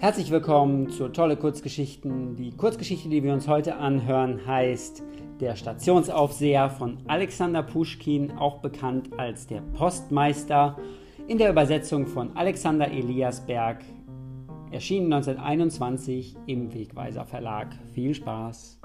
Herzlich willkommen zu Tolle Kurzgeschichten. Die Kurzgeschichte, die wir uns heute anhören, heißt Der Stationsaufseher von Alexander Puschkin, auch bekannt als der Postmeister, in der Übersetzung von Alexander Eliasberg, erschienen 1921 im Wegweiser Verlag. Viel Spaß!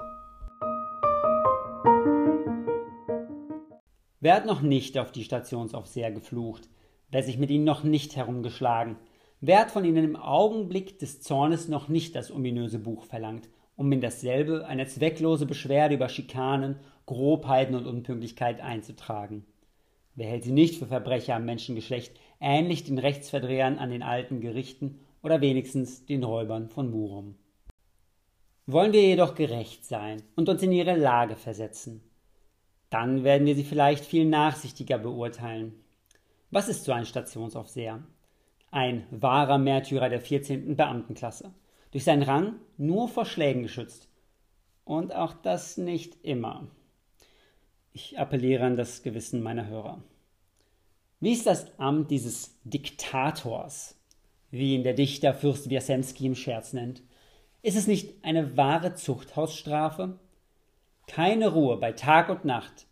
Wer hat noch nicht auf die Stationsaufseher geflucht? Wer sich mit ihnen noch nicht herumgeschlagen? Wer hat von ihnen im Augenblick des Zornes noch nicht das ominöse Buch verlangt, um in dasselbe eine zwecklose Beschwerde über Schikanen, Grobheiten und Unpünktlichkeit einzutragen? Wer hält sie nicht für Verbrecher am Menschengeschlecht, ähnlich den Rechtsverdrehern an den alten Gerichten oder wenigstens den Räubern von Murum? Wollen wir jedoch gerecht sein und uns in ihre Lage versetzen, dann werden wir sie vielleicht viel nachsichtiger beurteilen. Was ist so ein Stationsaufseher? Ein wahrer Märtyrer der 14. Beamtenklasse. Durch seinen Rang nur vor Schlägen geschützt. Und auch das nicht immer. Ich appelliere an das Gewissen meiner Hörer. Wie ist das Amt dieses Diktators, wie ihn der Dichter Fürst Wiasemski im Scherz nennt? Ist es nicht eine wahre Zuchthausstrafe? Keine Ruhe bei Tag und Nacht.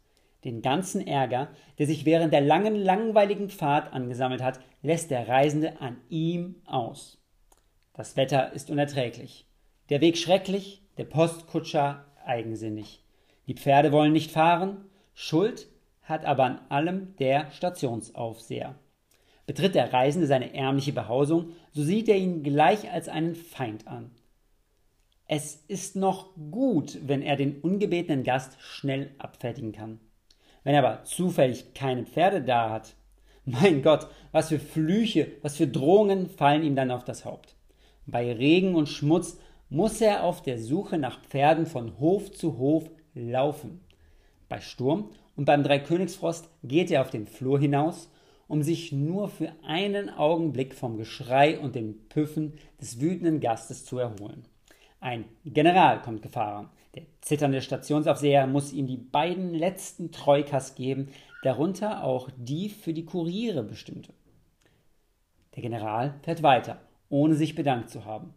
Den ganzen Ärger, der sich während der langen, langweiligen Fahrt angesammelt hat, lässt der Reisende an ihm aus. Das Wetter ist unerträglich, der Weg schrecklich, der Postkutscher eigensinnig. Die Pferde wollen nicht fahren, Schuld hat aber an allem der Stationsaufseher. Betritt der Reisende seine ärmliche Behausung, so sieht er ihn gleich als einen Feind an. Es ist noch gut, wenn er den ungebetenen Gast schnell abfertigen kann. Wenn er aber zufällig keine Pferde da hat, mein Gott, was für Flüche, was für Drohungen fallen ihm dann auf das Haupt. Bei Regen und Schmutz muss er auf der Suche nach Pferden von Hof zu Hof laufen. Bei Sturm und beim Dreikönigsfrost geht er auf den Flur hinaus, um sich nur für einen Augenblick vom Geschrei und den Püffen des wütenden Gastes zu erholen. Ein General kommt gefahren. Der zitternde Stationsaufseher muss ihm die beiden letzten Troikas geben, darunter auch die für die Kuriere bestimmte. Der General fährt weiter, ohne sich bedankt zu haben.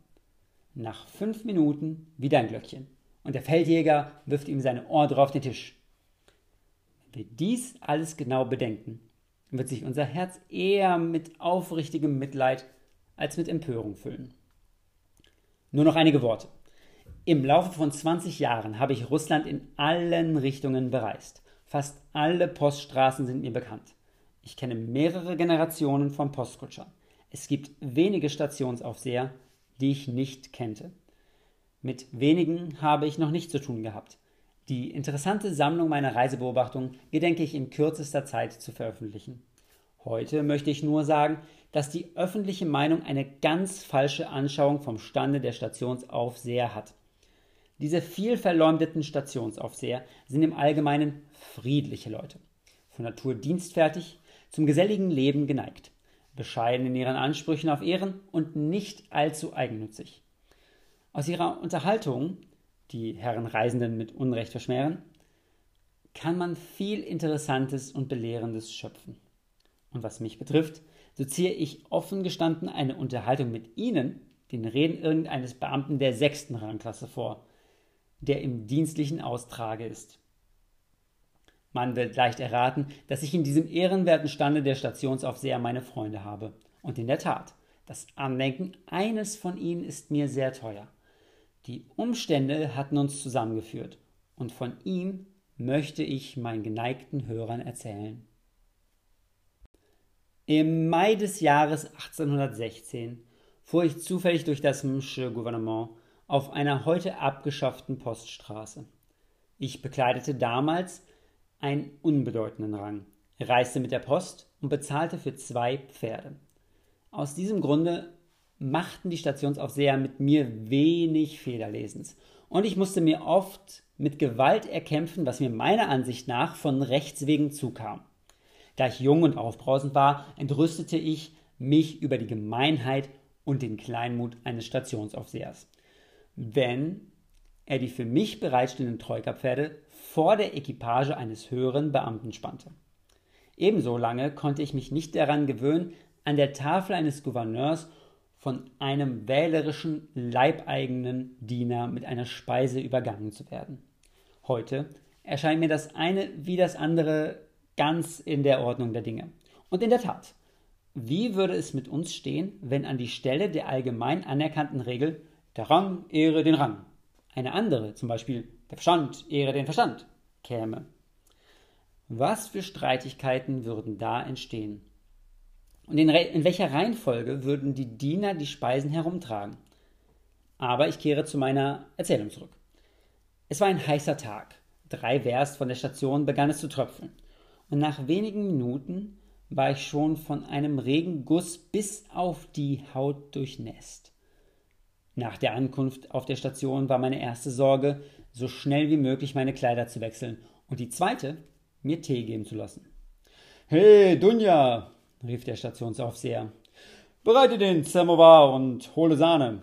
Nach fünf Minuten wieder ein Glöckchen und der Feldjäger wirft ihm seine Ordre auf den Tisch. Wenn wir dies alles genau bedenken, wird sich unser Herz eher mit aufrichtigem Mitleid als mit Empörung füllen. Nur noch einige Worte. Im Laufe von 20 Jahren habe ich Russland in allen Richtungen bereist. Fast alle Poststraßen sind mir bekannt. Ich kenne mehrere Generationen von Postkutschern. Es gibt wenige Stationsaufseher, die ich nicht kannte. Mit wenigen habe ich noch nicht zu tun gehabt. Die interessante Sammlung meiner Reisebeobachtungen gedenke ich in kürzester Zeit zu veröffentlichen. Heute möchte ich nur sagen, dass die öffentliche Meinung eine ganz falsche Anschauung vom Stande der Stationsaufseher hat. Diese viel verleumdeten Stationsaufseher sind im Allgemeinen friedliche Leute, von Natur dienstfertig, zum geselligen Leben geneigt, bescheiden in ihren Ansprüchen auf Ehren und nicht allzu eigennützig. Aus ihrer Unterhaltung, die Herren Reisenden mit Unrecht verschmähen, kann man viel Interessantes und Belehrendes schöpfen. Und was mich betrifft, so ziehe ich offen gestanden eine Unterhaltung mit Ihnen, den Reden irgendeines Beamten der sechsten Rangklasse vor, der im dienstlichen Austrage ist. Man wird leicht erraten, dass ich in diesem ehrenwerten Stande der Stationsaufseher meine Freunde habe. Und in der Tat, das Andenken eines von ihnen ist mir sehr teuer. Die Umstände hatten uns zusammengeführt, und von ihm möchte ich meinen geneigten Hörern erzählen. Im Mai des Jahres 1816 fuhr ich zufällig durch das Msche Gouvernement auf einer heute abgeschafften Poststraße. Ich bekleidete damals einen unbedeutenden Rang, reiste mit der Post und bezahlte für zwei Pferde. Aus diesem Grunde machten die Stationsaufseher mit mir wenig Federlesens, und ich musste mir oft mit Gewalt erkämpfen, was mir meiner Ansicht nach von Rechts wegen zukam. Da ich jung und aufbrausend war, entrüstete ich mich über die Gemeinheit und den Kleinmut eines Stationsaufsehers wenn er die für mich bereitstehenden Troika-Pferde vor der Equipage eines höheren Beamten spannte. Ebenso lange konnte ich mich nicht daran gewöhnen, an der Tafel eines Gouverneurs von einem wählerischen, leibeigenen Diener mit einer Speise übergangen zu werden. Heute erscheint mir das eine wie das andere ganz in der Ordnung der Dinge. Und in der Tat, wie würde es mit uns stehen, wenn an die Stelle der allgemein anerkannten Regel der Rang ehre den Rang eine andere, zum Beispiel der Verstand ehre den Verstand, käme? Was für Streitigkeiten würden da entstehen? Und in, in welcher Reihenfolge würden die Diener die Speisen herumtragen? Aber ich kehre zu meiner Erzählung zurück. Es war ein heißer Tag. Drei Werst von der Station begann es zu tröpfeln. Und nach wenigen Minuten war ich schon von einem Regenguss bis auf die Haut durchnässt. Nach der Ankunft auf der Station war meine erste Sorge, so schnell wie möglich meine Kleider zu wechseln und die zweite, mir Tee geben zu lassen. Hey, Dunja, rief der Stationsaufseher, bereite den Samovar und hole Sahne.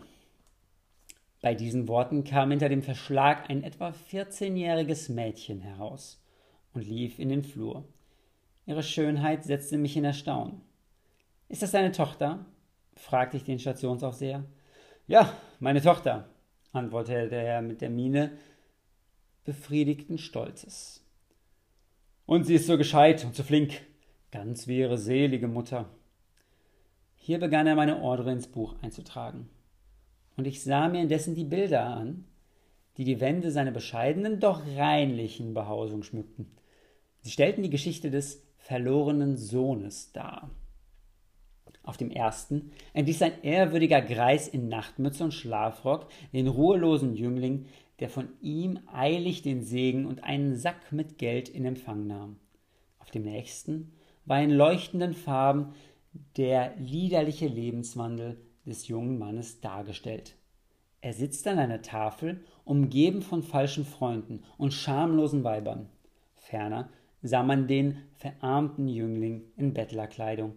Bei diesen Worten kam hinter dem Verschlag ein etwa 14-jähriges Mädchen heraus und lief in den Flur. Ihre Schönheit setzte mich in Erstaunen. Ist das deine Tochter? fragte ich den Stationsaufseher. Ja, meine Tochter, antwortete er mit der Miene befriedigten Stolzes. Und sie ist so gescheit und so flink, ganz wie ihre selige Mutter. Hier begann er meine Ordre ins Buch einzutragen. Und ich sah mir indessen die Bilder an, die die Wände seiner bescheidenen, doch reinlichen Behausung schmückten. Sie stellten die Geschichte des verlorenen Sohnes dar. Auf dem ersten entließ ein ehrwürdiger Greis in Nachtmütze und Schlafrock den ruhelosen Jüngling, der von ihm eilig den Segen und einen Sack mit Geld in Empfang nahm. Auf dem nächsten war in leuchtenden Farben der liederliche Lebenswandel des jungen Mannes dargestellt. Er sitzt an einer Tafel, umgeben von falschen Freunden und schamlosen Weibern. Ferner sah man den verarmten Jüngling in Bettlerkleidung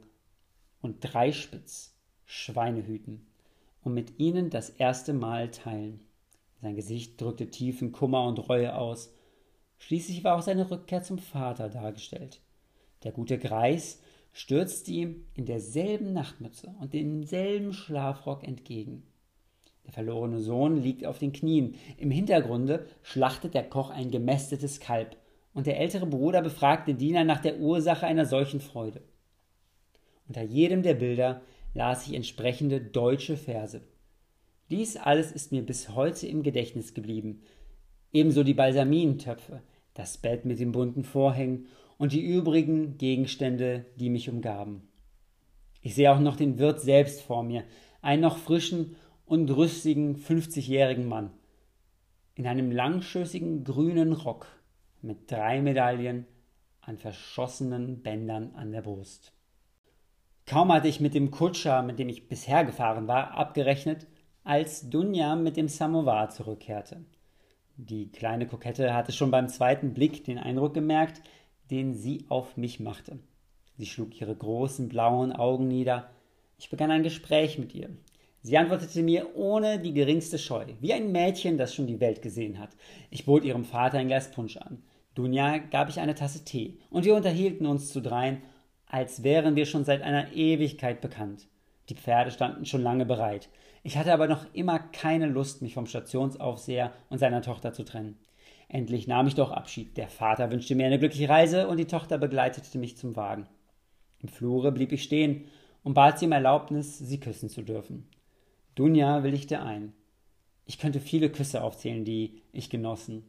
und Dreispitz, Schweinehüten, und mit ihnen das erste Mal teilen. Sein Gesicht drückte tiefen Kummer und Reue aus. Schließlich war auch seine Rückkehr zum Vater dargestellt. Der gute Greis stürzte ihm in derselben Nachtmütze und demselben Schlafrock entgegen. Der verlorene Sohn liegt auf den Knien. Im Hintergrunde schlachtet der Koch ein gemästetes Kalb und der ältere Bruder befragt den Diener nach der Ursache einer solchen Freude. Unter jedem der Bilder las ich entsprechende deutsche Verse. Dies alles ist mir bis heute im Gedächtnis geblieben, ebenso die Balsamintöpfe, das Bett mit den bunten Vorhängen und die übrigen Gegenstände, die mich umgaben. Ich sehe auch noch den Wirt selbst vor mir, einen noch frischen und rüstigen 50-jährigen Mann, in einem langschößigen grünen Rock mit drei Medaillen an verschossenen Bändern an der Brust. Kaum hatte ich mit dem Kutscher, mit dem ich bisher gefahren war, abgerechnet, als Dunja mit dem Samovar zurückkehrte. Die kleine Kokette hatte schon beim zweiten Blick den Eindruck gemerkt, den sie auf mich machte. Sie schlug ihre großen blauen Augen nieder. Ich begann ein Gespräch mit ihr. Sie antwortete mir ohne die geringste Scheu, wie ein Mädchen, das schon die Welt gesehen hat. Ich bot ihrem Vater ein Glas Punsch an. Dunja gab ich eine Tasse Tee, und wir unterhielten uns zu dreien, als wären wir schon seit einer Ewigkeit bekannt. Die Pferde standen schon lange bereit. Ich hatte aber noch immer keine Lust, mich vom Stationsaufseher und seiner Tochter zu trennen. Endlich nahm ich doch Abschied. Der Vater wünschte mir eine glückliche Reise und die Tochter begleitete mich zum Wagen. Im Flure blieb ich stehen und bat sie um Erlaubnis, sie küssen zu dürfen. Dunja willigte ein. Ich könnte viele Küsse aufzählen, die ich genossen.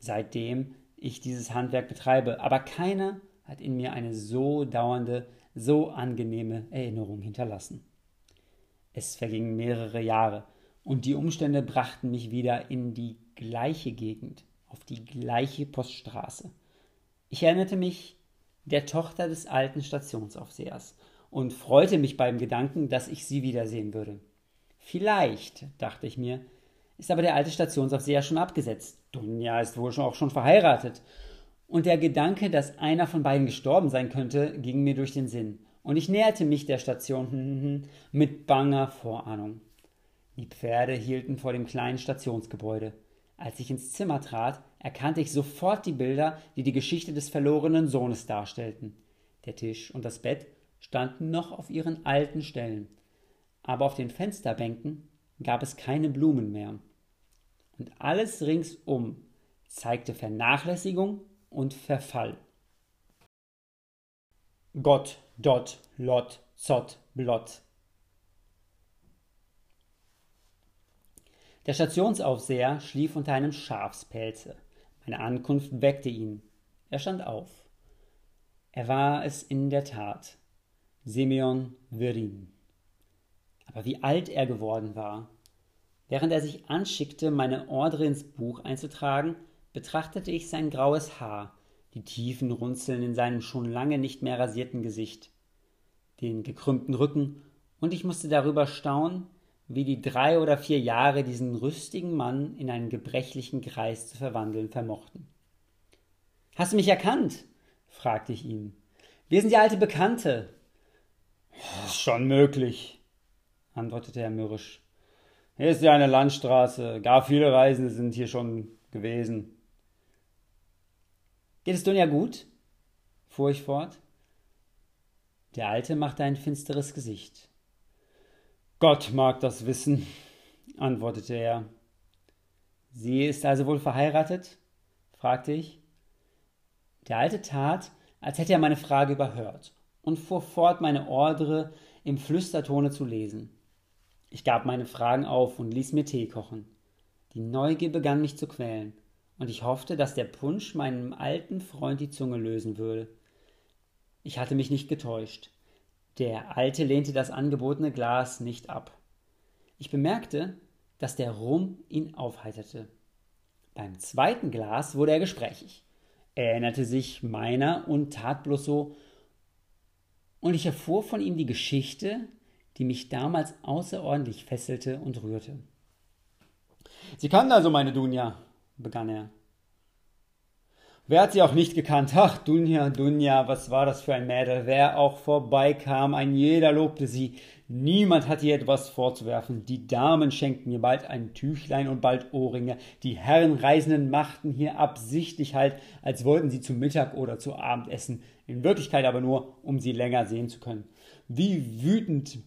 Seitdem ich dieses Handwerk betreibe, aber keiner hat in mir eine so dauernde, so angenehme Erinnerung hinterlassen. Es vergingen mehrere Jahre, und die Umstände brachten mich wieder in die gleiche Gegend, auf die gleiche Poststraße. Ich erinnerte mich der Tochter des alten Stationsaufsehers und freute mich beim Gedanken, dass ich sie wiedersehen würde. Vielleicht, dachte ich mir, ist aber der alte Stationsaufseher schon abgesetzt. Dunja ist wohl auch schon verheiratet. Und der Gedanke, dass einer von beiden gestorben sein könnte, ging mir durch den Sinn. Und ich näherte mich der Station hm, hm, hm, mit banger Vorahnung. Die Pferde hielten vor dem kleinen Stationsgebäude. Als ich ins Zimmer trat, erkannte ich sofort die Bilder, die die Geschichte des verlorenen Sohnes darstellten. Der Tisch und das Bett standen noch auf ihren alten Stellen. aber auf den Fensterbänken gab es keine Blumen mehr. Und alles ringsum zeigte Vernachlässigung und Verfall. Gott, Dot, Lot, Zott, Blott. Der Stationsaufseher schlief unter einem Schafspelze. Meine Ankunft weckte ihn. Er stand auf. Er war es in der Tat. Simeon Virin. Aber wie alt er geworden war. Während er sich anschickte, meine Ordre ins Buch einzutragen, betrachtete ich sein graues Haar, die tiefen Runzeln in seinem schon lange nicht mehr rasierten Gesicht, den gekrümmten Rücken, und ich musste darüber staunen, wie die drei oder vier Jahre diesen rüstigen Mann in einen gebrechlichen Greis zu verwandeln vermochten. Hast du mich erkannt? fragte ich ihn. Wir sind die alte Bekannte. Schon möglich, antwortete er mürrisch. Hier ist ja eine Landstraße, gar viele Reisende sind hier schon gewesen. Geht es Dunja gut? fuhr ich fort. Der Alte machte ein finsteres Gesicht. Gott mag das wissen, antwortete er. Sie ist also wohl verheiratet? fragte ich. Der Alte tat, als hätte er meine Frage überhört und fuhr fort, meine Ordre im Flüstertone zu lesen. Ich gab meine Fragen auf und ließ mir Tee kochen. Die Neugier begann mich zu quälen, und ich hoffte, dass der Punsch meinem alten Freund die Zunge lösen würde. Ich hatte mich nicht getäuscht. Der Alte lehnte das angebotene Glas nicht ab. Ich bemerkte, dass der Rum ihn aufheiterte. Beim zweiten Glas wurde er gesprächig. Er erinnerte sich meiner und tat bloß so, und ich erfuhr von ihm die Geschichte, die mich damals außerordentlich fesselte und rührte. Sie kannten also meine Dunja, begann er. Wer hat sie auch nicht gekannt? Ach, Dunja, Dunja, was war das für ein Mädel? Wer auch vorbeikam, ein jeder lobte sie. Niemand hatte ihr etwas vorzuwerfen. Die Damen schenkten ihr bald ein Tüchlein und bald Ohrringe. Die Herren Reisenden machten hier absichtlich halt, als wollten sie zu Mittag oder zu Abend essen. In Wirklichkeit aber nur, um sie länger sehen zu können. Wie wütend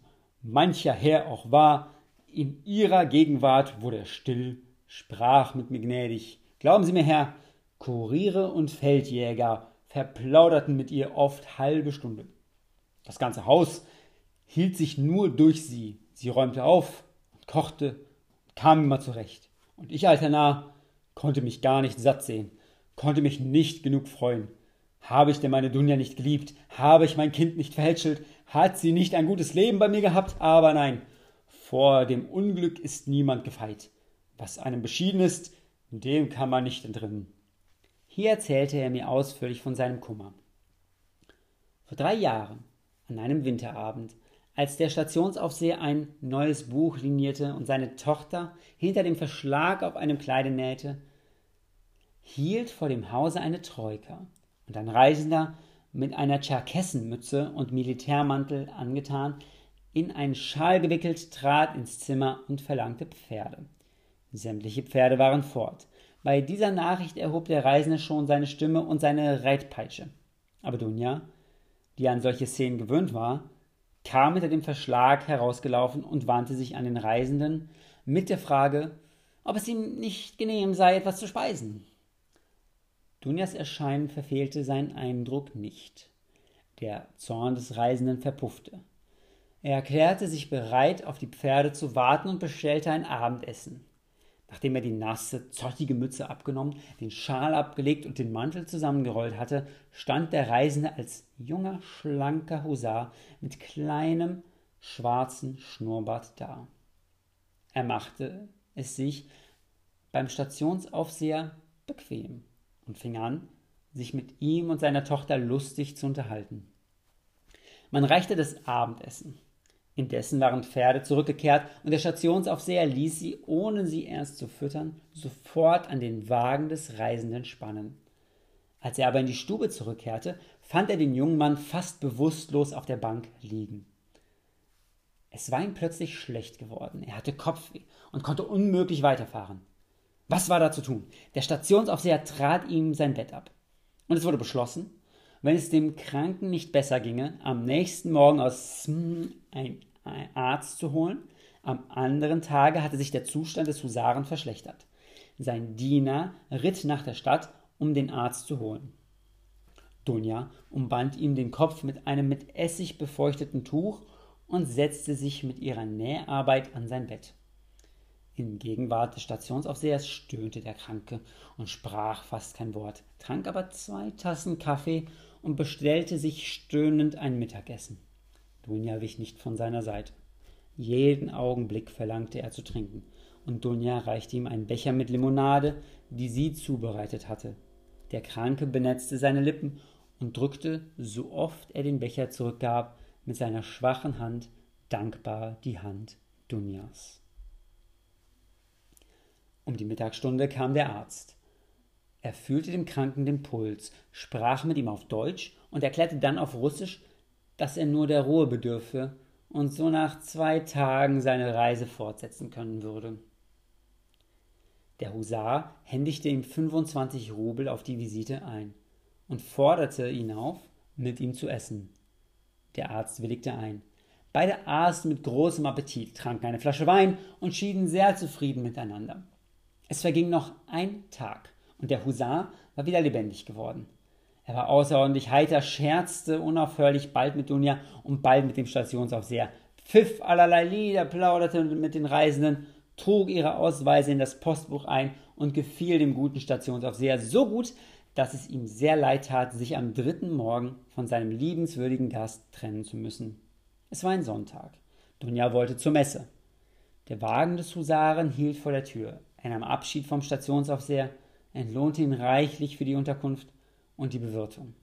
mancher Herr auch war, in ihrer Gegenwart wurde er still, sprach mit mir gnädig. Glauben Sie mir, Herr, Kuriere und Feldjäger verplauderten mit ihr oft halbe Stunde. Das ganze Haus hielt sich nur durch sie. Sie räumte auf und kochte und kam immer zurecht. Und ich, alter Narr, konnte mich gar nicht satt sehen, konnte mich nicht genug freuen. Habe ich denn meine Dunja nicht geliebt? Habe ich mein Kind nicht verhätschelt? Hat sie nicht ein gutes Leben bei mir gehabt? Aber nein, vor dem Unglück ist niemand gefeit. Was einem beschieden ist, dem kann man nicht entrinnen. Hier erzählte er mir ausführlich von seinem Kummer. Vor drei Jahren, an einem Winterabend, als der Stationsaufseher ein neues Buch linierte und seine Tochter hinter dem Verschlag auf einem Kleide nähte, hielt vor dem Hause eine Troika und ein Reisender mit einer Tscherkessenmütze und Militärmantel angetan, in einen Schal gewickelt, trat ins Zimmer und verlangte Pferde. Sämtliche Pferde waren fort. Bei dieser Nachricht erhob der Reisende schon seine Stimme und seine Reitpeitsche. Aber Dunja, die an solche Szenen gewöhnt war, kam hinter dem Verschlag herausgelaufen und wandte sich an den Reisenden mit der Frage, ob es ihm nicht genehm sei, etwas zu speisen. Dunjas Erscheinen verfehlte seinen Eindruck nicht. Der Zorn des Reisenden verpuffte. Er erklärte sich bereit, auf die Pferde zu warten und bestellte ein Abendessen. Nachdem er die nasse, zottige Mütze abgenommen, den Schal abgelegt und den Mantel zusammengerollt hatte, stand der Reisende als junger, schlanker Husar mit kleinem, schwarzen Schnurrbart da. Er machte es sich beim Stationsaufseher bequem und fing an, sich mit ihm und seiner Tochter lustig zu unterhalten. Man reichte das Abendessen. Indessen waren Pferde zurückgekehrt und der Stationsaufseher ließ sie, ohne sie erst zu füttern, sofort an den Wagen des Reisenden spannen. Als er aber in die Stube zurückkehrte, fand er den jungen Mann fast bewusstlos auf der Bank liegen. Es war ihm plötzlich schlecht geworden. Er hatte Kopfweh und konnte unmöglich weiterfahren. Was war da zu tun? Der Stationsaufseher trat ihm sein Bett ab. Und es wurde beschlossen, wenn es dem Kranken nicht besser ginge, am nächsten Morgen aus Sm ein Arzt zu holen. Am anderen Tage hatte sich der Zustand des Husaren verschlechtert. Sein Diener ritt nach der Stadt, um den Arzt zu holen. Dunja umband ihm den Kopf mit einem mit Essig befeuchteten Tuch und setzte sich mit ihrer Näharbeit an sein Bett. In Gegenwart des Stationsaufsehers stöhnte der Kranke und sprach fast kein Wort, trank aber zwei Tassen Kaffee und bestellte sich stöhnend ein Mittagessen. Dunja wich nicht von seiner Seite. Jeden Augenblick verlangte er zu trinken, und Dunja reichte ihm einen Becher mit Limonade, die sie zubereitet hatte. Der Kranke benetzte seine Lippen und drückte, so oft er den Becher zurückgab, mit seiner schwachen Hand dankbar die Hand Dunjas. Um die Mittagsstunde kam der Arzt. Er fühlte dem Kranken den Puls, sprach mit ihm auf Deutsch und erklärte dann auf Russisch, dass er nur der Ruhe bedürfe und so nach zwei Tagen seine Reise fortsetzen können würde. Der Husar händigte ihm 25 Rubel auf die Visite ein und forderte ihn auf, mit ihm zu essen. Der Arzt willigte ein. Beide aßen mit großem Appetit, tranken eine Flasche Wein und schieden sehr zufrieden miteinander. Es verging noch ein Tag und der Husar war wieder lebendig geworden. Er war außerordentlich heiter, scherzte unaufhörlich bald mit Dunja und bald mit dem Stationsaufseher, pfiff allerlei Lieder, plauderte mit den Reisenden, trug ihre Ausweise in das Postbuch ein und gefiel dem guten Stationsaufseher so gut, dass es ihm sehr leid tat, sich am dritten Morgen von seinem liebenswürdigen Gast trennen zu müssen. Es war ein Sonntag. Dunja wollte zur Messe. Der Wagen des Husaren hielt vor der Tür. Er nahm Abschied vom Stationsaufseher, entlohnte ihn reichlich für die Unterkunft und die Bewirtung.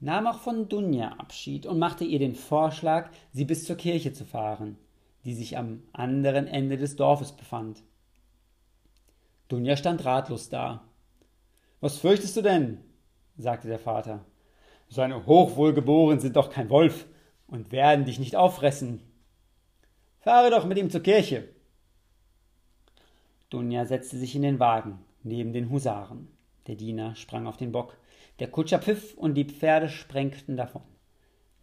Nahm auch von Dunja Abschied und machte ihr den Vorschlag, sie bis zur Kirche zu fahren, die sich am anderen Ende des Dorfes befand. Dunja stand ratlos da. Was fürchtest du denn? sagte der Vater. Seine Hochwohlgeboren sind doch kein Wolf und werden dich nicht auffressen. Fahre doch mit ihm zur Kirche. Dunja setzte sich in den Wagen, neben den Husaren. Der Diener sprang auf den Bock. Der Kutscher pfiff und die Pferde sprengten davon.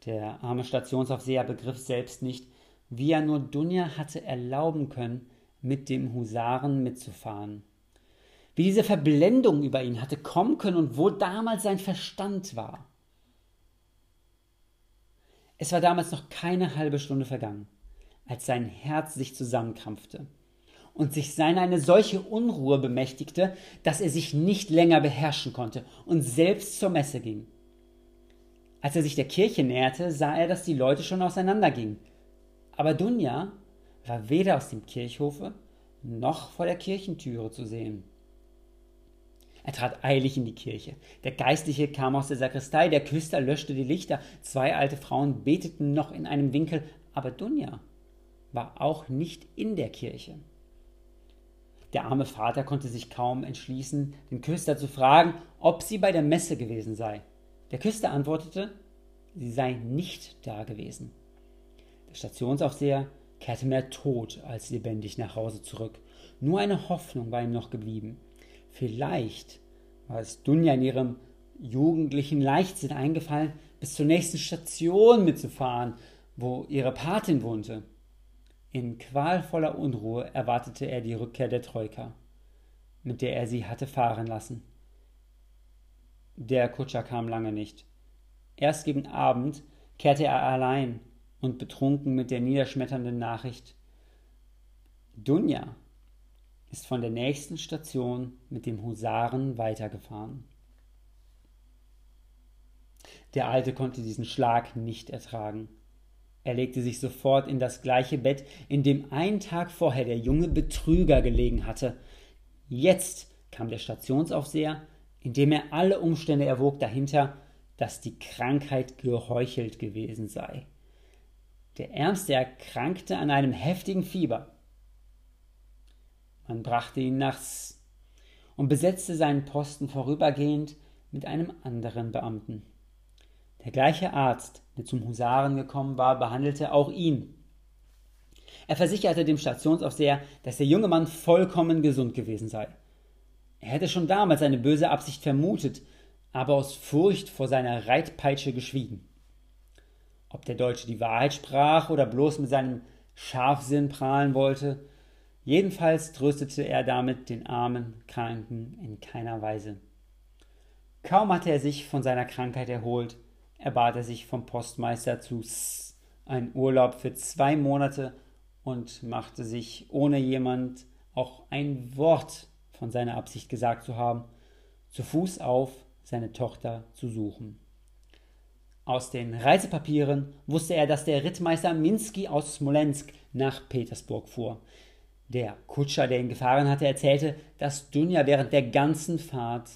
Der arme Stationsaufseher begriff selbst nicht, wie er nur Dunja hatte erlauben können, mit dem Husaren mitzufahren. Wie diese Verblendung über ihn hatte kommen können und wo damals sein Verstand war. Es war damals noch keine halbe Stunde vergangen, als sein Herz sich zusammenkrampfte und sich seiner eine solche Unruhe bemächtigte, dass er sich nicht länger beherrschen konnte und selbst zur Messe ging. Als er sich der Kirche näherte, sah er, dass die Leute schon auseinandergingen. Aber Dunja war weder aus dem Kirchhofe noch vor der Kirchentüre zu sehen. Er trat eilig in die Kirche. Der Geistliche kam aus der Sakristei, der Küster löschte die Lichter, zwei alte Frauen beteten noch in einem Winkel, aber Dunja war auch nicht in der Kirche. Der arme Vater konnte sich kaum entschließen, den Küster zu fragen, ob sie bei der Messe gewesen sei. Der Küster antwortete, sie sei nicht da gewesen. Der Stationsaufseher kehrte mehr tot als lebendig nach Hause zurück. Nur eine Hoffnung war ihm noch geblieben. Vielleicht war es Dunja in ihrem jugendlichen Leichtsinn eingefallen, bis zur nächsten Station mitzufahren, wo ihre Patin wohnte. In qualvoller Unruhe erwartete er die Rückkehr der Troika, mit der er sie hatte fahren lassen. Der Kutscher kam lange nicht. Erst gegen Abend kehrte er allein und betrunken mit der niederschmetternden Nachricht Dunja ist von der nächsten Station mit dem Husaren weitergefahren. Der Alte konnte diesen Schlag nicht ertragen. Er legte sich sofort in das gleiche Bett, in dem einen Tag vorher der junge Betrüger gelegen hatte. Jetzt kam der Stationsaufseher, indem er alle Umstände erwog dahinter, dass die Krankheit geheuchelt gewesen sei. Der Ärmste erkrankte an einem heftigen Fieber. Man brachte ihn nachts und besetzte seinen Posten vorübergehend mit einem anderen Beamten. Der gleiche Arzt, der zum Husaren gekommen war, behandelte auch ihn. Er versicherte dem Stationsaufseher, dass der junge Mann vollkommen gesund gewesen sei. Er hätte schon damals eine böse Absicht vermutet, aber aus Furcht vor seiner Reitpeitsche geschwiegen. Ob der Deutsche die Wahrheit sprach oder bloß mit seinem Scharfsinn prahlen wollte, jedenfalls tröstete er damit den armen Kranken in keiner Weise. Kaum hatte er sich von seiner Krankheit erholt, erbat er sich vom Postmeister zu S einen Urlaub für zwei Monate und machte sich, ohne jemand auch ein Wort von seiner Absicht gesagt zu haben, zu Fuß auf, seine Tochter zu suchen. Aus den Reisepapieren wusste er, dass der Rittmeister Minsky aus Smolensk nach Petersburg fuhr. Der Kutscher, der ihn gefahren hatte, erzählte, dass Dunja während der ganzen Fahrt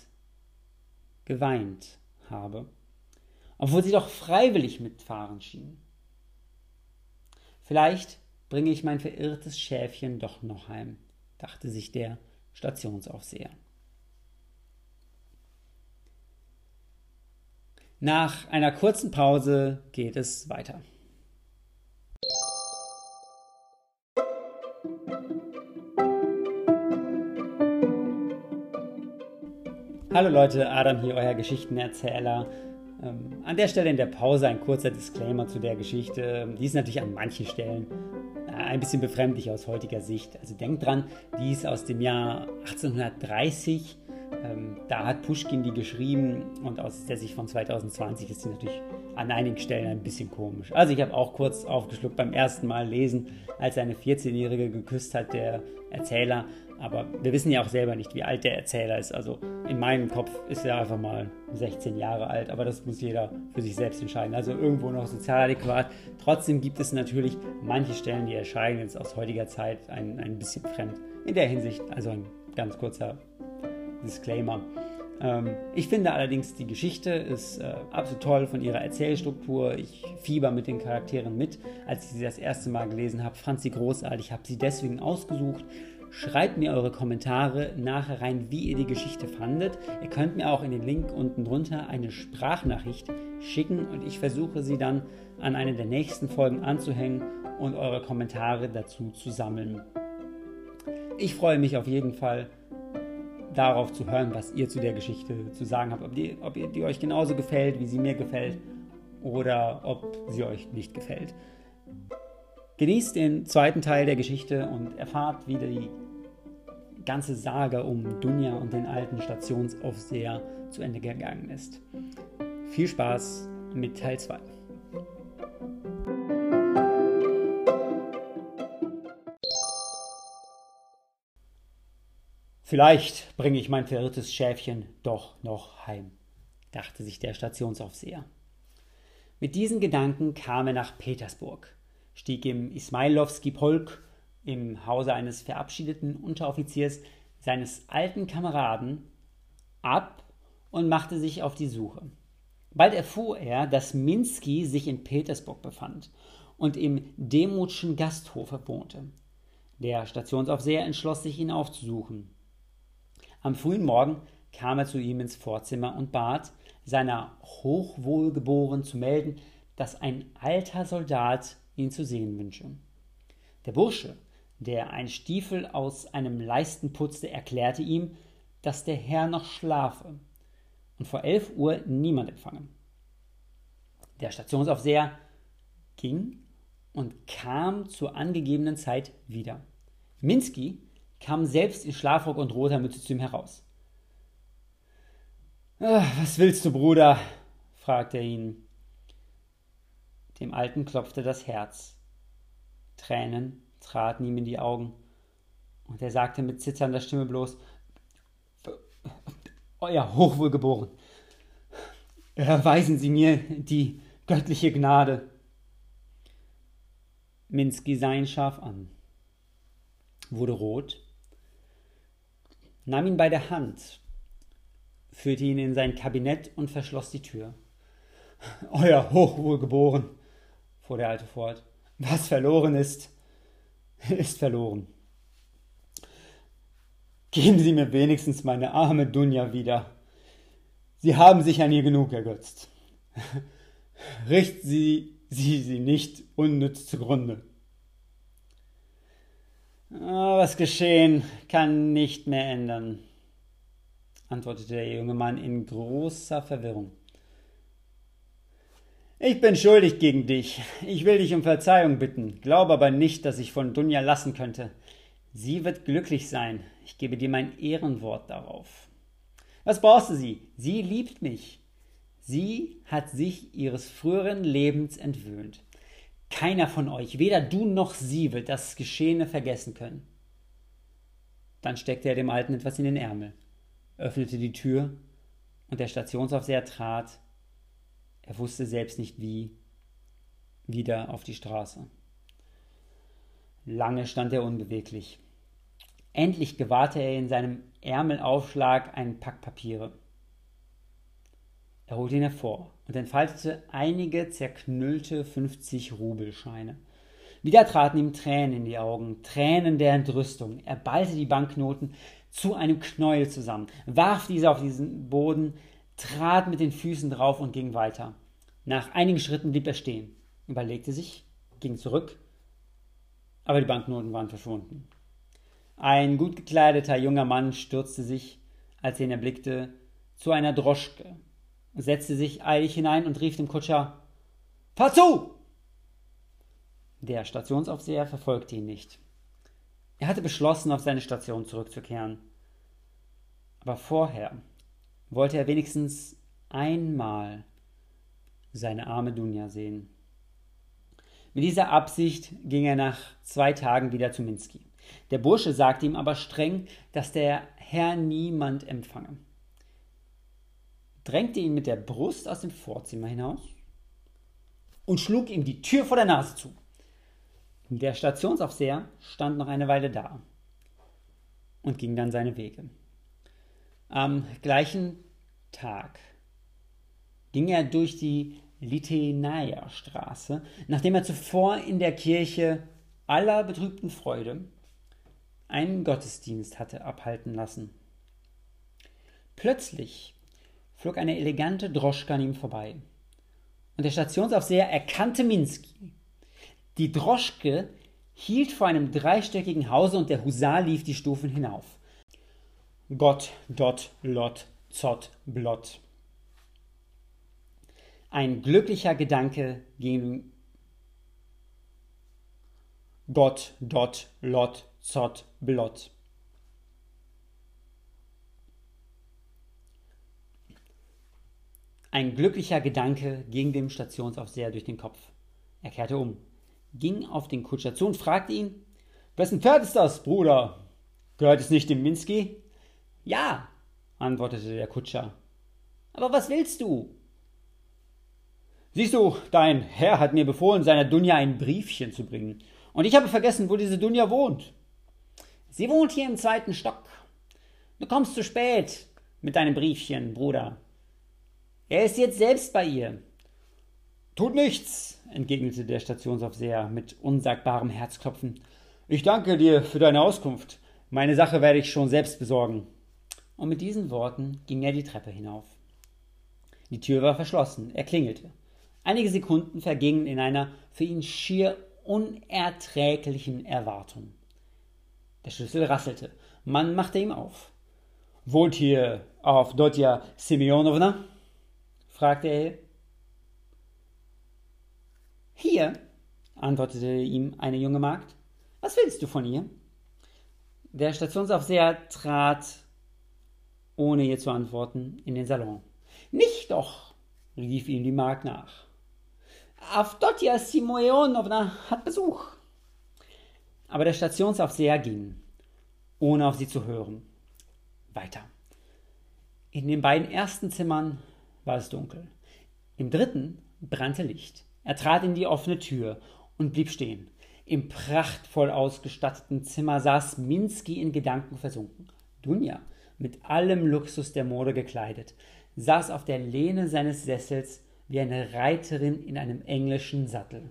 geweint habe, obwohl sie doch freiwillig mitfahren schien. Vielleicht bringe ich mein verirrtes Schäfchen doch noch heim, dachte sich der Stationsaufseher. Nach einer kurzen Pause geht es weiter. Hallo Leute, Adam hier, euer Geschichtenerzähler. Ähm, an der Stelle in der Pause ein kurzer Disclaimer zu der Geschichte. Die ist natürlich an manchen Stellen ein bisschen befremdlich aus heutiger Sicht. Also denkt dran, die ist aus dem Jahr 1830. Ähm, da hat Pushkin die geschrieben und aus der Sicht von 2020 ist sie natürlich an einigen Stellen ein bisschen komisch. Also ich habe auch kurz aufgeschluckt beim ersten Mal lesen, als eine 14-Jährige geküsst hat, der Erzähler. Aber wir wissen ja auch selber nicht, wie alt der Erzähler ist. Also in meinem Kopf ist er einfach mal 16 Jahre alt, aber das muss jeder für sich selbst entscheiden. Also irgendwo noch sozial adäquat. Trotzdem gibt es natürlich manche Stellen, die erscheinen jetzt aus heutiger Zeit ein, ein bisschen fremd. In der Hinsicht, also ein ganz kurzer Disclaimer. Ähm, ich finde allerdings, die Geschichte ist äh, absolut toll von ihrer Erzählstruktur. Ich fieber mit den Charakteren mit. Als ich sie das erste Mal gelesen habe, fand sie großartig, habe sie deswegen ausgesucht Schreibt mir eure Kommentare nachher rein, wie ihr die Geschichte fandet. Ihr könnt mir auch in den Link unten drunter eine Sprachnachricht schicken und ich versuche sie dann an eine der nächsten Folgen anzuhängen und eure Kommentare dazu zu sammeln. Ich freue mich auf jeden Fall darauf zu hören, was ihr zu der Geschichte zu sagen habt. Ob die, ob ihr die euch genauso gefällt, wie sie mir gefällt oder ob sie euch nicht gefällt. Genießt den zweiten Teil der Geschichte und erfahrt, wie die ganze Sage um Dunja und den alten Stationsaufseher zu Ende gegangen ist. Viel Spaß mit Teil 2. Vielleicht bringe ich mein verirrtes Schäfchen doch noch heim, dachte sich der Stationsaufseher. Mit diesen Gedanken kam er nach Petersburg stieg im Ismailowski Polk im Hause eines verabschiedeten Unteroffiziers seines alten Kameraden ab und machte sich auf die Suche. Bald erfuhr er, dass Minsky sich in Petersburg befand und im Demutschen Gasthofe wohnte. Der Stationsaufseher entschloss sich, ihn aufzusuchen. Am frühen Morgen kam er zu ihm ins Vorzimmer und bat, seiner Hochwohlgeboren zu melden, dass ein alter Soldat ihn zu sehen wünsche. Der Bursche, der ein Stiefel aus einem Leisten putzte, erklärte ihm, dass der Herr noch schlafe und vor elf Uhr niemand empfange. Der Stationsaufseher ging und kam zur angegebenen Zeit wieder. Minsky kam selbst in Schlafrock und roter Mütze zu ihm heraus. Was willst du, Bruder? fragte er ihn. Dem Alten klopfte das Herz. Tränen traten ihm in die Augen, und er sagte mit zitternder Stimme bloß Euer Hochwohlgeboren, erweisen Sie mir die göttliche Gnade. Minsky sah ihn scharf an, wurde rot, nahm ihn bei der Hand, führte ihn in sein Kabinett und verschloss die Tür. Euer Hochwohlgeboren, fuhr der Alte fort. Was verloren ist, ist verloren. Geben Sie mir wenigstens meine arme Dunja wieder. Sie haben sich an ihr genug ergötzt. Richten Sie sie, sie nicht unnütz zugrunde. Ah, was geschehen, kann nicht mehr ändern, antwortete der junge Mann in großer Verwirrung. Ich bin schuldig gegen dich. Ich will dich um Verzeihung bitten, glaube aber nicht, dass ich von Dunja lassen könnte. Sie wird glücklich sein. Ich gebe dir mein Ehrenwort darauf. Was brauchst du sie? Sie liebt mich. Sie hat sich ihres früheren Lebens entwöhnt. Keiner von euch, weder du noch sie, wird das Geschehene vergessen können. Dann steckte er dem Alten etwas in den Ärmel, öffnete die Tür und der Stationsaufseher trat er wusste selbst nicht wie, wieder auf die Straße. Lange stand er unbeweglich. Endlich gewahrte er in seinem Ärmelaufschlag einen Pack Papiere. Er holte ihn hervor und entfaltete einige zerknüllte 50-Rubelscheine. Wieder traten ihm Tränen in die Augen, Tränen der Entrüstung. Er ballte die Banknoten zu einem Knäuel zusammen, warf diese auf diesen Boden, trat mit den Füßen drauf und ging weiter. Nach einigen Schritten blieb er stehen, überlegte sich, ging zurück, aber die Banknoten waren verschwunden. Ein gut gekleideter junger Mann stürzte sich, als er ihn erblickte, zu einer Droschke, setzte sich eilig hinein und rief dem Kutscher Fahr zu! Der Stationsaufseher verfolgte ihn nicht. Er hatte beschlossen, auf seine Station zurückzukehren. Aber vorher wollte er wenigstens einmal seine arme Dunja sehen. Mit dieser Absicht ging er nach zwei Tagen wieder zu Minsky. Der Bursche sagte ihm aber streng, dass der Herr niemand empfange, drängte ihn mit der Brust aus dem Vorzimmer hinaus und schlug ihm die Tür vor der Nase zu. Der Stationsaufseher stand noch eine Weile da und ging dann seine Wege. Am gleichen Tag ging er durch die Litenaia-Straße, nachdem er zuvor in der Kirche aller betrübten Freude einen Gottesdienst hatte abhalten lassen. Plötzlich flog eine elegante Droschke an ihm vorbei. Und der Stationsaufseher erkannte Minsky. Die Droschke hielt vor einem dreistöckigen Hause und der Husar lief die Stufen hinauf. Gott, Dot, Lot, Zott, Blott. Ein glücklicher Gedanke ging Gott, Dot, Lot, Zott, Blott. Ein glücklicher Gedanke ging dem Stationsaufseher durch den Kopf. Er kehrte um, ging auf den Kutscher zu und fragte ihn: Wessen Pferd ist das, Bruder? Gehört es nicht dem Minsky? Ja, antwortete der Kutscher. Aber was willst du? Siehst du, dein Herr hat mir befohlen, seiner Dunja ein Briefchen zu bringen. Und ich habe vergessen, wo diese Dunja wohnt. Sie wohnt hier im zweiten Stock. Du kommst zu spät mit deinem Briefchen, Bruder. Er ist jetzt selbst bei ihr. Tut nichts, entgegnete der Stationsaufseher mit unsagbarem Herzklopfen. Ich danke dir für deine Auskunft. Meine Sache werde ich schon selbst besorgen. Und mit diesen Worten ging er die Treppe hinauf. Die Tür war verschlossen. Er klingelte. Einige Sekunden vergingen in einer für ihn schier unerträglichen Erwartung. Der Schlüssel rasselte. Man machte ihm auf. Wohnt hier auf Dotja Simeonowna? fragte er. Hier, antwortete ihm eine junge Magd. Was willst du von ihr? Der Stationsaufseher trat, ohne ihr zu antworten, in den Salon. Nicht doch, rief ihm die Magd nach. Avdotja Simoeonowna hat Besuch. Aber der Stationsaufseher ging, ohne auf sie zu hören. Weiter. In den beiden ersten Zimmern war es dunkel. Im dritten brannte Licht. Er trat in die offene Tür und blieb stehen. Im prachtvoll ausgestatteten Zimmer saß Minsky in Gedanken versunken. Dunja, mit allem Luxus der Mode gekleidet, saß auf der Lehne seines Sessels wie eine Reiterin in einem englischen Sattel.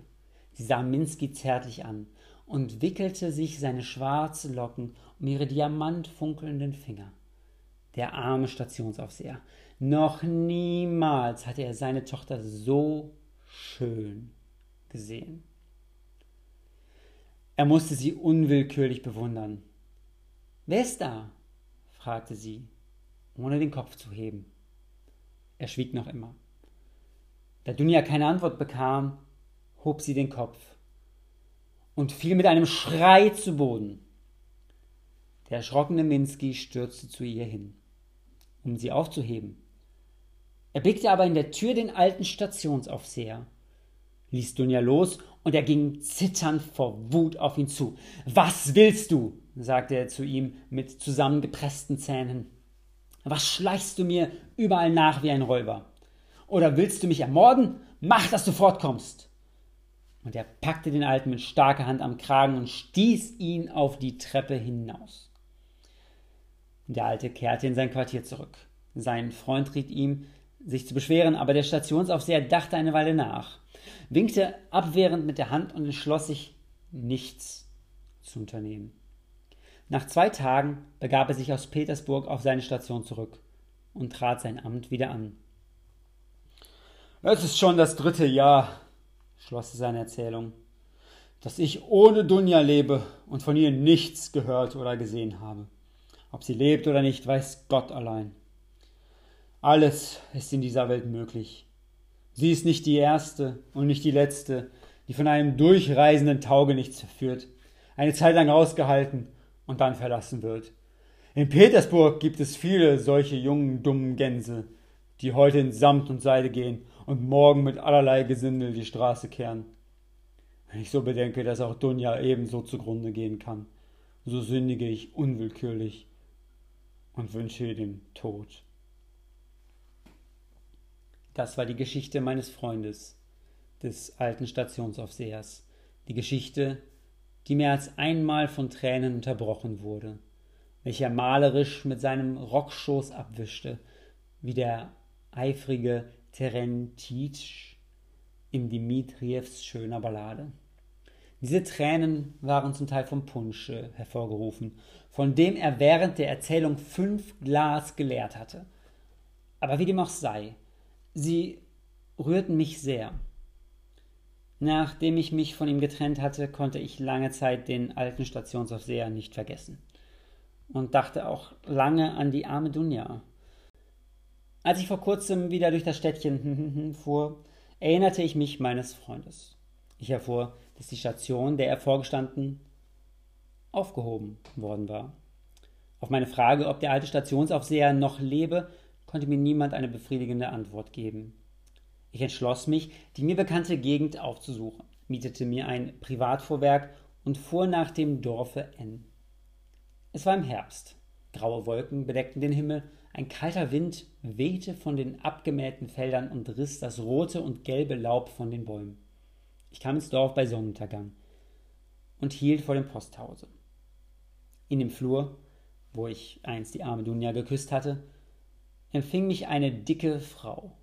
Sie sah Minsky zärtlich an und wickelte sich seine schwarzen Locken um ihre diamantfunkelnden Finger. Der arme Stationsaufseher. Noch niemals hatte er seine Tochter so schön gesehen. Er musste sie unwillkürlich bewundern. Wer ist da? Fragte sie, ohne den Kopf zu heben. Er schwieg noch immer. Da Dunja keine Antwort bekam, hob sie den Kopf und fiel mit einem Schrei zu Boden. Der erschrockene Minsky stürzte zu ihr hin, um sie aufzuheben. Er blickte aber in der Tür den alten Stationsaufseher, ließ Dunja los und er ging zitternd vor Wut auf ihn zu. Was willst du? sagte er zu ihm mit zusammengepressten Zähnen. Was schleichst du mir überall nach wie ein Räuber? Oder willst du mich ermorden? Mach, dass du fortkommst! Und er packte den Alten mit starker Hand am Kragen und stieß ihn auf die Treppe hinaus. Der Alte kehrte in sein Quartier zurück. Sein Freund riet ihm, sich zu beschweren, aber der Stationsaufseher dachte eine Weile nach, winkte abwehrend mit der Hand und entschloss sich, nichts zu unternehmen. Nach zwei Tagen begab er sich aus Petersburg auf seine Station zurück und trat sein Amt wieder an. Es ist schon das dritte Jahr, schloss seine Erzählung, dass ich ohne Dunja lebe und von ihr nichts gehört oder gesehen habe. Ob sie lebt oder nicht, weiß Gott allein. Alles ist in dieser Welt möglich. Sie ist nicht die erste und nicht die letzte, die von einem durchreisenden Taugenichts verführt, eine Zeit lang ausgehalten und dann verlassen wird. In Petersburg gibt es viele solche jungen, dummen Gänse, die heute in Samt und Seide gehen und morgen mit allerlei Gesindel die Straße kehren. Wenn ich so bedenke, dass auch Dunja ebenso zugrunde gehen kann, so sündige ich unwillkürlich und wünsche ihr den Tod. Das war die Geschichte meines Freundes, des alten Stationsaufsehers, die Geschichte, die mehr als einmal von Tränen unterbrochen wurde, welche er malerisch mit seinem Rockschoß abwischte, wie der eifrige Terentitsch in Dmitrievs schöner Ballade. Diese Tränen waren zum Teil vom Punsch hervorgerufen, von dem er während der Erzählung fünf Glas geleert hatte. Aber wie dem auch sei, sie rührten mich sehr. Nachdem ich mich von ihm getrennt hatte, konnte ich lange Zeit den alten Stationsaufseher nicht vergessen. Und dachte auch lange an die arme Dunja. Als ich vor kurzem wieder durch das Städtchen fuhr, erinnerte ich mich meines Freundes. Ich erfuhr, dass die Station, der er vorgestanden, aufgehoben worden war. Auf meine Frage, ob der alte Stationsaufseher noch lebe, konnte mir niemand eine befriedigende Antwort geben. Ich entschloss mich, die mir bekannte Gegend aufzusuchen, mietete mir ein Privatfuhrwerk und fuhr nach dem Dorfe N. Es war im Herbst. Graue Wolken bedeckten den Himmel, ein kalter Wind wehte von den abgemähten Feldern und riss das rote und gelbe Laub von den Bäumen. Ich kam ins Dorf bei Sonnenuntergang und hielt vor dem Posthause. In dem Flur, wo ich einst die arme Dunja geküsst hatte, empfing mich eine dicke Frau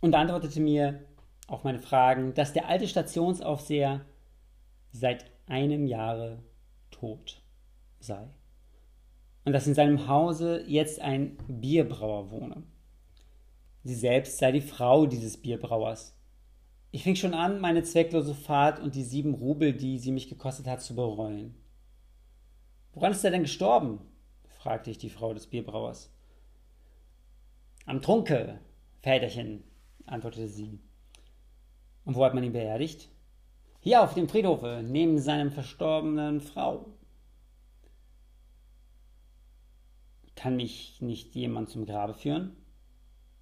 und antwortete mir auf meine Fragen, dass der alte Stationsaufseher seit einem Jahre tot sei und dass in seinem Hause jetzt ein Bierbrauer wohne. Sie selbst sei die Frau dieses Bierbrauers ich fing schon an, meine zwecklose Fahrt und die sieben Rubel, die sie mich gekostet hat, zu bereuen. Woran ist er denn gestorben? fragte ich die Frau des Bierbrauers. Am Trunke, Väterchen, antwortete sie. Und wo hat man ihn beerdigt? Hier auf dem Friedhofe, neben seinem verstorbenen Frau. Kann mich nicht jemand zum Grabe führen?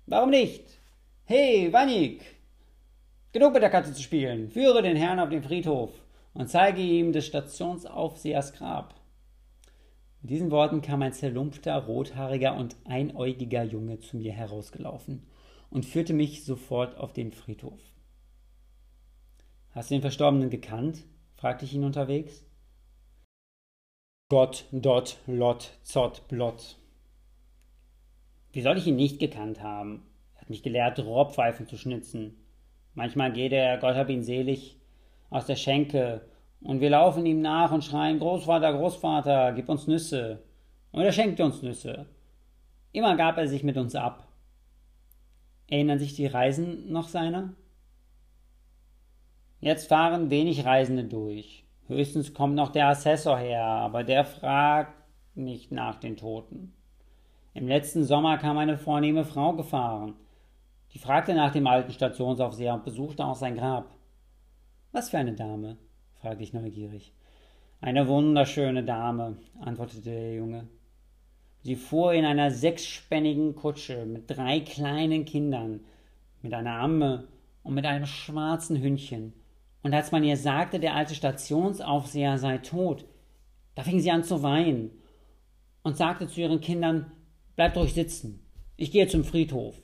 Warum nicht? Hey, Wanik, Genug mit der Katze zu spielen. Führe den Herrn auf den Friedhof und zeige ihm des Stationsaufsehers Grab. Mit diesen Worten kam ein zerlumpter, rothaariger und einäugiger Junge zu mir herausgelaufen und führte mich sofort auf den Friedhof. Hast du den Verstorbenen gekannt? fragte ich ihn unterwegs. Gott, dot, lot, zott, blott. Wie soll ich ihn nicht gekannt haben? Er hat mich gelehrt, Rohrpfeifen zu schnitzen. Manchmal geht er, Gott hab ihn selig, aus der Schenke und wir laufen ihm nach und schreien, Großvater, Großvater, gib uns Nüsse. Und er schenkte uns Nüsse. Immer gab er sich mit uns ab. Erinnern sich die Reisen noch seiner? Jetzt fahren wenig Reisende durch. Höchstens kommt noch der Assessor her, aber der fragt nicht nach den Toten. Im letzten Sommer kam eine vornehme Frau gefahren. Die fragte nach dem alten Stationsaufseher und besuchte auch sein Grab. Was für eine Dame? Fragte ich neugierig. Eine wunderschöne Dame, antwortete der Junge. Sie fuhr in einer sechsspännigen Kutsche mit drei kleinen Kindern, mit einer Amme und mit einem schwarzen Hündchen. Und als man ihr sagte, der alte Stationsaufseher sei tot, da fing sie an zu weinen und sagte zu ihren Kindern, bleibt ruhig sitzen, ich gehe zum Friedhof.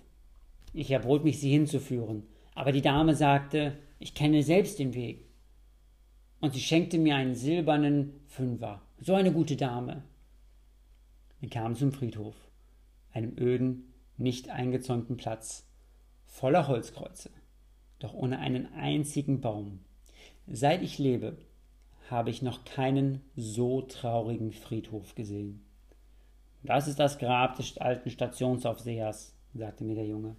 Ich erbot mich, sie hinzuführen, aber die Dame sagte, ich kenne selbst den Weg und sie schenkte mir einen silbernen Fünfer. So eine gute Dame. Wir kamen zum Friedhof, einem öden, nicht eingezäunten Platz, voller Holzkreuze, doch ohne einen einzigen Baum. Seit ich lebe, habe ich noch keinen so traurigen Friedhof gesehen. Das ist das Grab des alten Stationsaufsehers, sagte mir der Junge.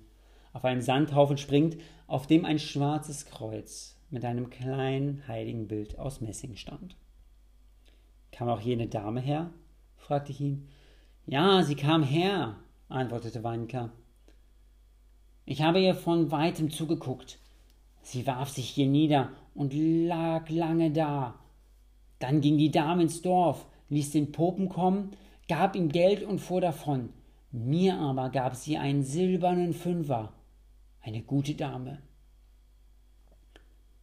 Auf einem Sandhaufen springt, auf dem ein schwarzes Kreuz mit einem kleinen heiligen Bild aus Messing stand. Kam auch jene Dame her? fragte ich ihn. Ja, sie kam her, antwortete Weinka. Ich habe ihr von weitem zugeguckt. Sie warf sich hier nieder und lag lange da. Dann ging die Dame ins Dorf, ließ den Popen kommen, gab ihm Geld und fuhr davon. Mir aber gab sie einen silbernen Fünfer. Eine gute Dame.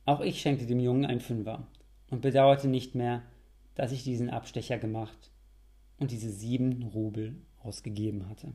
Auch ich schenkte dem Jungen ein Fünfer und bedauerte nicht mehr, dass ich diesen Abstecher gemacht und diese sieben Rubel ausgegeben hatte.